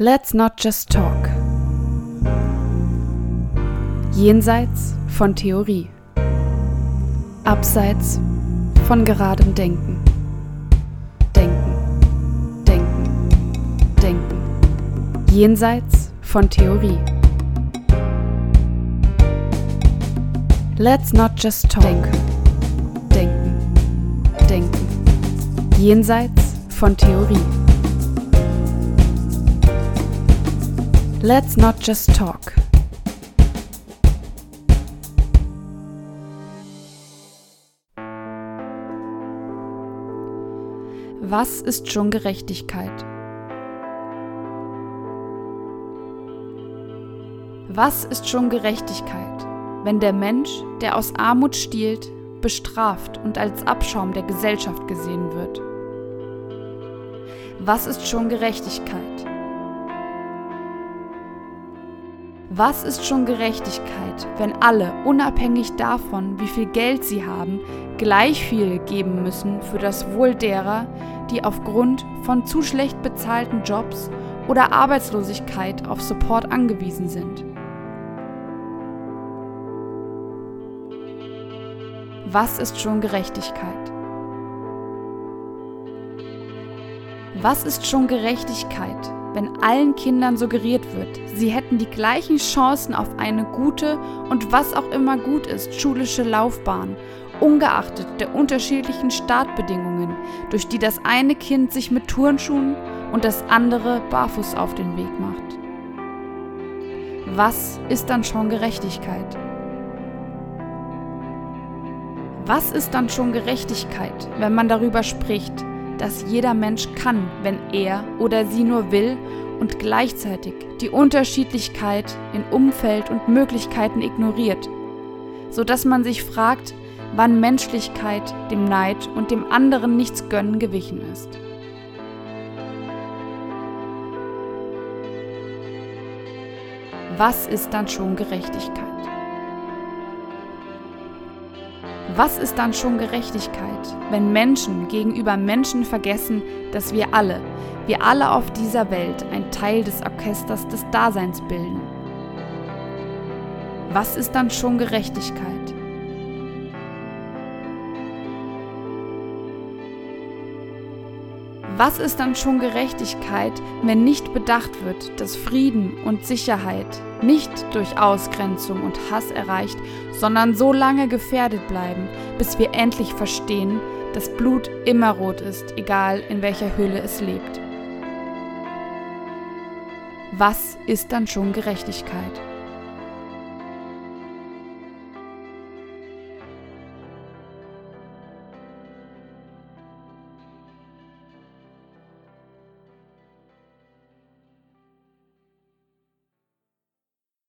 Let's not just talk. Jenseits von Theorie. Abseits von geradem Denken. Denken, denken, denken. Jenseits von Theorie. Let's not just talk. Denken, denken, denken. Jenseits von Theorie. Let's not just talk. Was ist schon Gerechtigkeit? Was ist schon Gerechtigkeit, wenn der Mensch, der aus Armut stiehlt, bestraft und als Abschaum der Gesellschaft gesehen wird? Was ist schon Gerechtigkeit? Was ist schon Gerechtigkeit, wenn alle, unabhängig davon, wie viel Geld sie haben, gleich viel geben müssen für das Wohl derer, die aufgrund von zu schlecht bezahlten Jobs oder Arbeitslosigkeit auf Support angewiesen sind? Was ist schon Gerechtigkeit? Was ist schon Gerechtigkeit, wenn allen Kindern suggeriert wird, sie hätten die gleichen Chancen auf eine gute und was auch immer gut ist, schulische Laufbahn, ungeachtet der unterschiedlichen Startbedingungen, durch die das eine Kind sich mit Turnschuhen und das andere barfuß auf den Weg macht. Was ist dann schon Gerechtigkeit? Was ist dann schon Gerechtigkeit, wenn man darüber spricht, dass jeder Mensch kann, wenn er oder sie nur will und gleichzeitig die Unterschiedlichkeit in Umfeld und Möglichkeiten ignoriert, so dass man sich fragt, wann Menschlichkeit dem Neid und dem anderen nichts gönnen gewichen ist. Was ist dann schon Gerechtigkeit? Was ist dann schon Gerechtigkeit, wenn Menschen gegenüber Menschen vergessen, dass wir alle, wir alle auf dieser Welt ein Teil des Orchesters des Daseins bilden? Was ist dann schon Gerechtigkeit? Was ist dann schon Gerechtigkeit, wenn nicht bedacht wird, dass Frieden und Sicherheit nicht durch Ausgrenzung und Hass erreicht, sondern so lange gefährdet bleiben, bis wir endlich verstehen, dass Blut immer rot ist, egal in welcher Höhle es lebt? Was ist dann schon Gerechtigkeit?